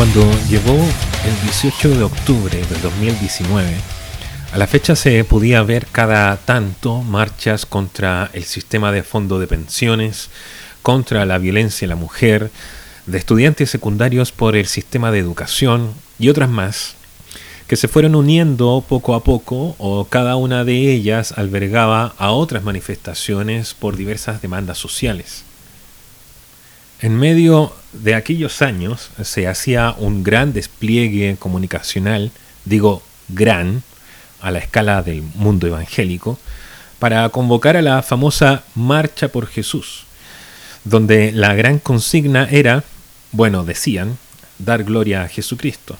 Cuando llegó el 18 de octubre del 2019, a la fecha se podía ver cada tanto marchas contra el sistema de fondo de pensiones, contra la violencia en la mujer, de estudiantes secundarios por el sistema de educación y otras más, que se fueron uniendo poco a poco o cada una de ellas albergaba a otras manifestaciones por diversas demandas sociales. En medio de aquellos años se hacía un gran despliegue comunicacional, digo gran, a la escala del mundo evangélico, para convocar a la famosa Marcha por Jesús, donde la gran consigna era, bueno, decían, dar gloria a Jesucristo,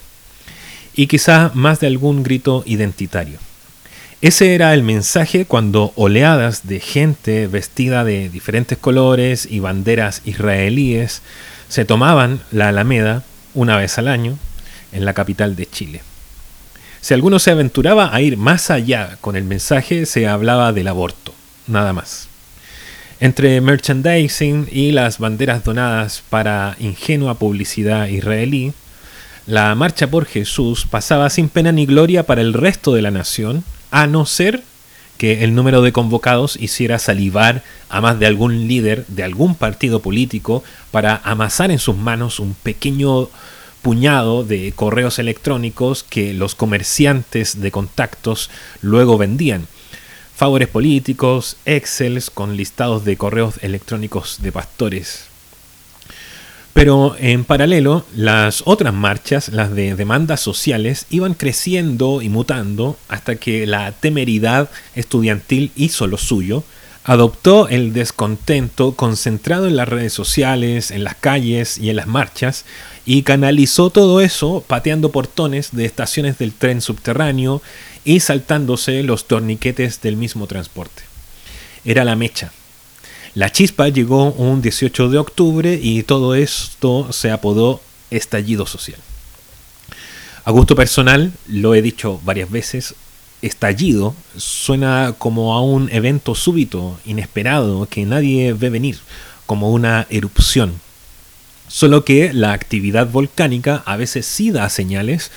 y quizá más de algún grito identitario. Ese era el mensaje cuando oleadas de gente vestida de diferentes colores y banderas israelíes se tomaban la Alameda una vez al año en la capital de Chile. Si alguno se aventuraba a ir más allá con el mensaje, se hablaba del aborto, nada más. Entre merchandising y las banderas donadas para ingenua publicidad israelí, la marcha por Jesús pasaba sin pena ni gloria para el resto de la nación a no ser que el número de convocados hiciera salivar a más de algún líder de algún partido político para amasar en sus manos un pequeño puñado de correos electrónicos que los comerciantes de contactos luego vendían. Favores políticos, excels con listados de correos electrónicos de pastores, pero en paralelo, las otras marchas, las de demandas sociales, iban creciendo y mutando hasta que la temeridad estudiantil hizo lo suyo, adoptó el descontento concentrado en las redes sociales, en las calles y en las marchas, y canalizó todo eso pateando portones de estaciones del tren subterráneo y saltándose los torniquetes del mismo transporte. Era la mecha, la chispa llegó un 18 de octubre y todo esto se apodó estallido social. A gusto personal, lo he dicho varias veces, estallido suena como a un evento súbito, inesperado, que nadie ve venir, como una erupción. Solo que la actividad volcánica a veces sí da señales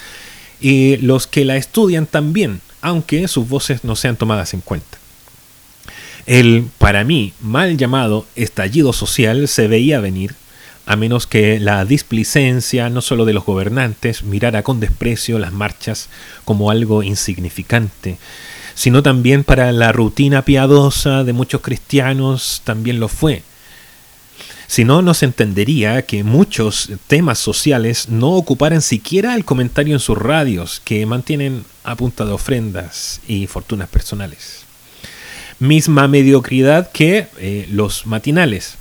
y los que la estudian también, aunque sus voces no sean tomadas en cuenta. El, para mí, mal llamado estallido social se veía venir, a menos que la displicencia no solo de los gobernantes mirara con desprecio las marchas como algo insignificante, sino también para la rutina piadosa de muchos cristianos también lo fue. Si no, no se entendería que muchos temas sociales no ocuparan siquiera el comentario en sus radios, que mantienen a punta de ofrendas y fortunas personales misma mediocridad que eh, los matinales,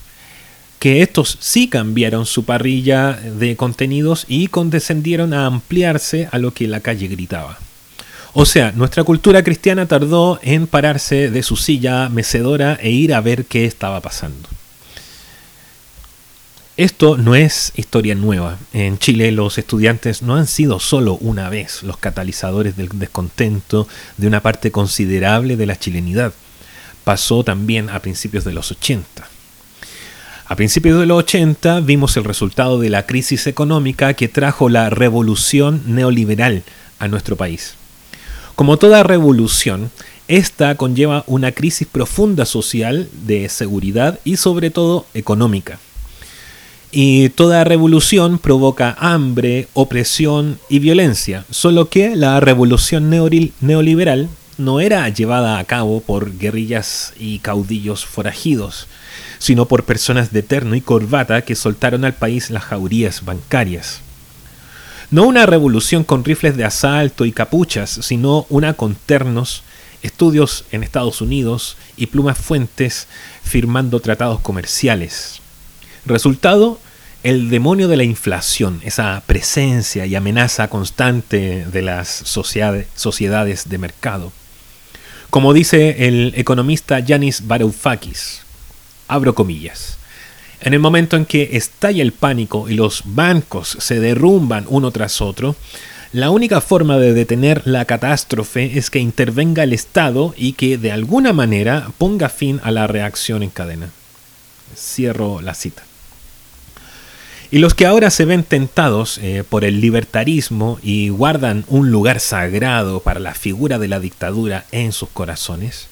que estos sí cambiaron su parrilla de contenidos y condescendieron a ampliarse a lo que la calle gritaba. O sea, nuestra cultura cristiana tardó en pararse de su silla mecedora e ir a ver qué estaba pasando. Esto no es historia nueva. En Chile los estudiantes no han sido solo una vez los catalizadores del descontento de una parte considerable de la chilenidad pasó también a principios de los 80. A principios de los 80 vimos el resultado de la crisis económica que trajo la revolución neoliberal a nuestro país. Como toda revolución, esta conlleva una crisis profunda social, de seguridad y sobre todo económica. Y toda revolución provoca hambre, opresión y violencia, solo que la revolución neoliberal no era llevada a cabo por guerrillas y caudillos forajidos, sino por personas de terno y corbata que soltaron al país las jaurías bancarias. No una revolución con rifles de asalto y capuchas, sino una con ternos, estudios en Estados Unidos y plumas fuentes firmando tratados comerciales. Resultado, el demonio de la inflación, esa presencia y amenaza constante de las sociedades de mercado. Como dice el economista Yanis Varoufakis, abro comillas, en el momento en que estalla el pánico y los bancos se derrumban uno tras otro, la única forma de detener la catástrofe es que intervenga el Estado y que de alguna manera ponga fin a la reacción en cadena. Cierro la cita. Y los que ahora se ven tentados eh, por el libertarismo y guardan un lugar sagrado para la figura de la dictadura en sus corazones,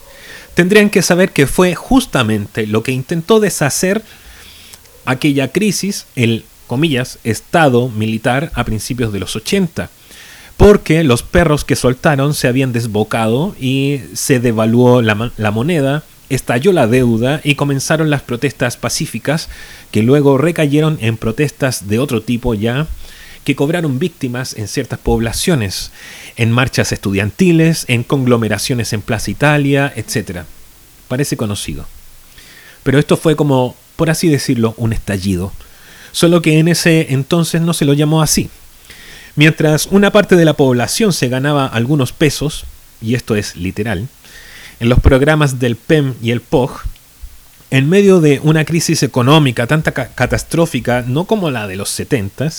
tendrían que saber que fue justamente lo que intentó deshacer aquella crisis, el, comillas, estado militar a principios de los 80 porque los perros que soltaron se habían desbocado y se devaluó la, la, moneda, estalló la deuda y comenzaron las protestas pacíficas que luego recayeron en protestas de otro tipo ya que cobraron víctimas en ciertas poblaciones, en marchas estudiantiles, en conglomeraciones en Plaza Italia, etc. Parece conocido. Pero esto fue como, por así decirlo, un estallido. Solo que en ese entonces no se lo llamó así. Mientras una parte de la población se ganaba algunos pesos, y esto es literal, en los programas del PEM y el POG, en medio de una crisis económica tan catastrófica, no como la de los 70,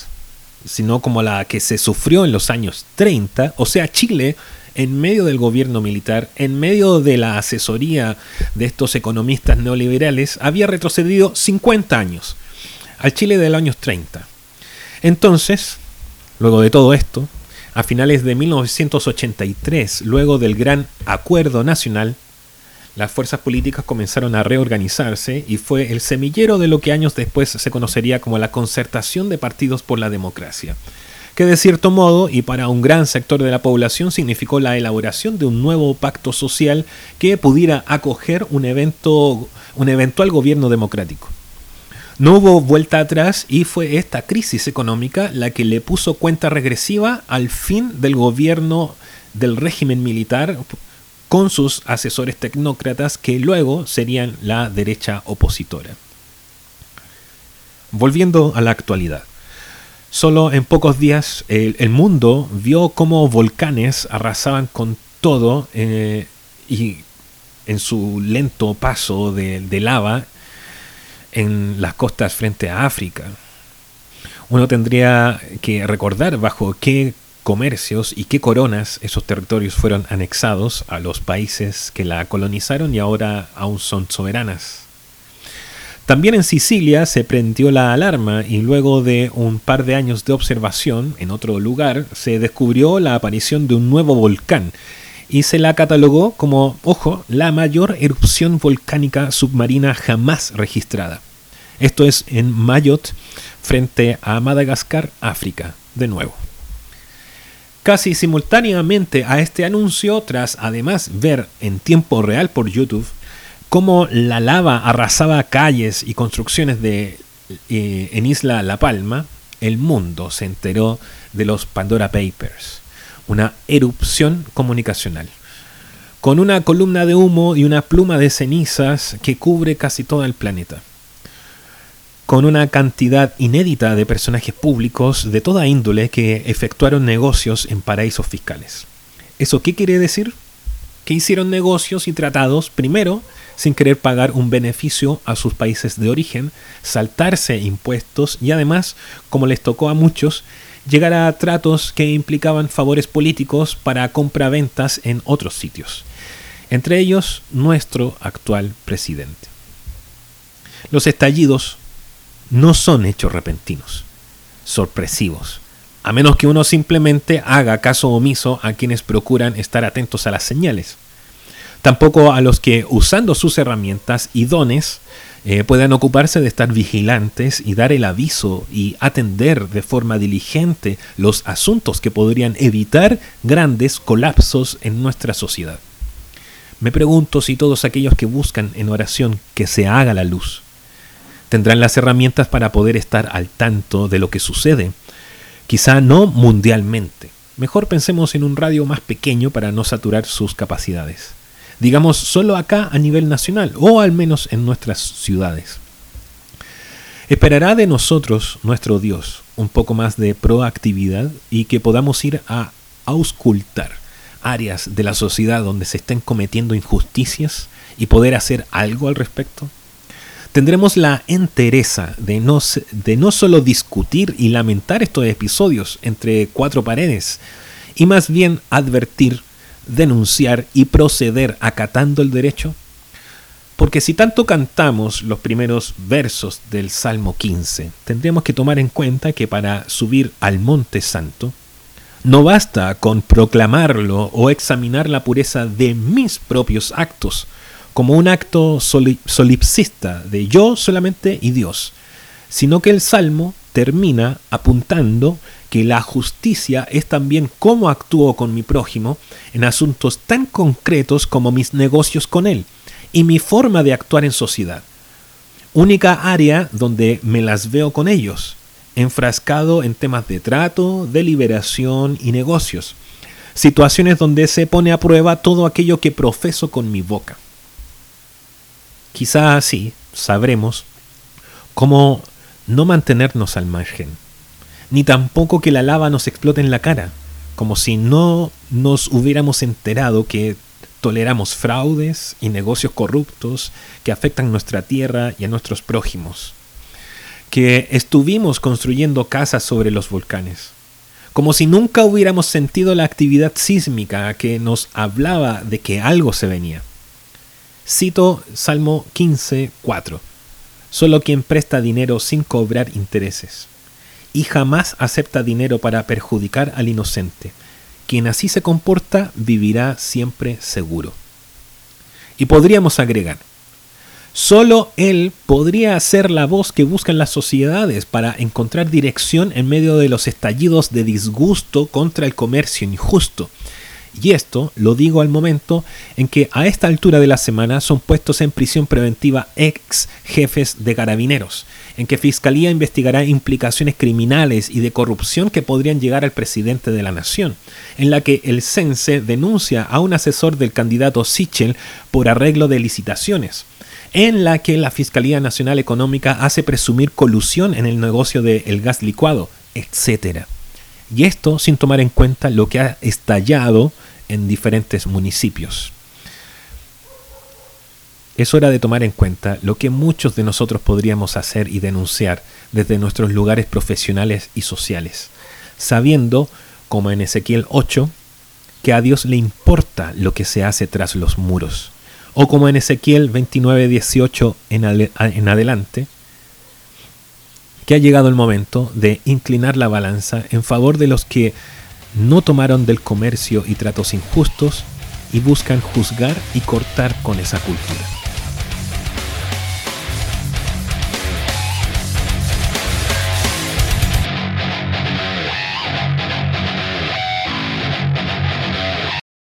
sino como la que se sufrió en los años 30, o sea, Chile, en medio del gobierno militar, en medio de la asesoría de estos economistas neoliberales, había retrocedido 50 años, al Chile de los años 30. Entonces, luego de todo esto, a finales de 1983, luego del gran acuerdo nacional, las fuerzas políticas comenzaron a reorganizarse y fue el semillero de lo que años después se conocería como la concertación de partidos por la democracia, que de cierto modo y para un gran sector de la población significó la elaboración de un nuevo pacto social que pudiera acoger un evento un eventual gobierno democrático. No hubo vuelta atrás y fue esta crisis económica la que le puso cuenta regresiva al fin del gobierno del régimen militar con sus asesores tecnócratas que luego serían la derecha opositora. Volviendo a la actualidad. Solo en pocos días el, mundo vio cómo volcanes arrasaban con todo eh, y en su lento paso de, de lava en las costas frente a África. Uno tendría que recordar bajo qué comercios y qué coronas esos territorios fueron anexados a los países que la colonizaron y ahora aún son soberanas. También en Sicilia se prendió la alarma y luego de un par de años de observación en otro lugar se descubrió la aparición de un nuevo volcán y se la catalogó como, ojo, la mayor erupción volcánica submarina jamás registrada. Esto es en Mayotte frente a Madagascar, África, de nuevo. Casi simultáneamente a este anuncio, tras además ver en tiempo real por YouTube cómo la lava arrasaba calles y construcciones de, eh, en Isla La Palma, el mundo se enteró de los Pandora Papers, una erupción comunicacional, con una columna de humo y una pluma de cenizas que cubre casi todo el planeta con una cantidad inédita de personajes públicos de toda índole que efectuaron negocios en paraísos fiscales. ¿Eso qué quiere decir? Que hicieron negocios y tratados primero sin querer pagar un beneficio a sus países de origen, saltarse impuestos y además, como les tocó a muchos, llegar a tratos que implicaban favores políticos para compraventas en otros sitios, entre ellos nuestro actual presidente. Los estallidos no son hechos repentinos, sorpresivos, a menos que uno simplemente haga caso omiso a quienes procuran estar atentos a las señales. Tampoco a los que, usando sus herramientas y dones, eh, puedan ocuparse de estar vigilantes y dar el aviso y atender de forma diligente los asuntos que podrían evitar grandes colapsos en nuestra sociedad. Me pregunto si todos aquellos que buscan en oración que se haga la luz, tendrán las herramientas para poder estar al tanto de lo que sucede. Quizá no mundialmente. Mejor pensemos en un radio más pequeño para no saturar sus capacidades. Digamos solo acá a nivel nacional o al menos en nuestras ciudades. Esperará de nosotros nuestro Dios un poco más de proactividad y que podamos ir a auscultar áreas de la sociedad donde se estén cometiendo injusticias y poder hacer algo al respecto tendremos la entereza de no, de no solo discutir y lamentar estos episodios entre cuatro paredes, y más bien advertir, denunciar y proceder acatando el derecho? Porque si tanto cantamos los primeros versos del Salmo 15, tendríamos que tomar en cuenta que para subir al Monte Santo, no basta con proclamarlo o examinar la pureza de mis propios actos, como un acto solipsista de yo solamente y Dios, sino que el Salmo termina apuntando que la justicia es también cómo actúo con mi prójimo en asuntos tan concretos como mis negocios con él y mi forma de actuar en sociedad. Única área donde me las veo con ellos, enfrascado en temas de trato, deliberación y negocios. Situaciones donde se pone a prueba todo aquello que profeso con mi boca. Quizá así sabremos cómo no mantenernos al margen ni tampoco que la lava nos explote en la cara, como si no nos hubiéramos enterado que toleramos fraudes y negocios corruptos que afectan nuestra tierra y a nuestros prójimos, que estuvimos construyendo casas sobre los volcanes, como si nunca hubiéramos sentido la actividad sísmica que nos hablaba de que algo se venía. Cito Salmo 15, 4. Solo quien presta dinero sin cobrar intereses y jamás acepta dinero para perjudicar al inocente. Quien así se comporta vivirá siempre seguro. Y podríamos agregar, solo él podría ser la voz que buscan las sociedades para encontrar dirección en medio de los estallidos de disgusto contra el comercio injusto y esto lo digo al momento en que a esta altura de la semana son puestos en prisión preventiva ex jefes de carabineros, en que Fiscalía investigará implicaciones criminales y de corrupción que podrían llegar al presidente de la nación, en la que el CENSE denuncia a un asesor del candidato Sichel por arreglo de licitaciones en la que la Fiscalía Nacional Económica hace presumir colusión en el negocio del gas licuado, etc. Y esto sin tomar en cuenta lo que ha estallado en diferentes municipios. Es hora de tomar en cuenta lo que muchos de nosotros podríamos hacer y denunciar desde nuestros lugares profesionales y sociales, sabiendo, como en Ezequiel 8, que a Dios le importa lo que se hace tras los muros, o como en Ezequiel 29, 18 en, en adelante, que ha llegado el momento de inclinar la balanza en favor de los que no tomaron del comercio y tratos injustos y buscan juzgar y cortar con esa cultura.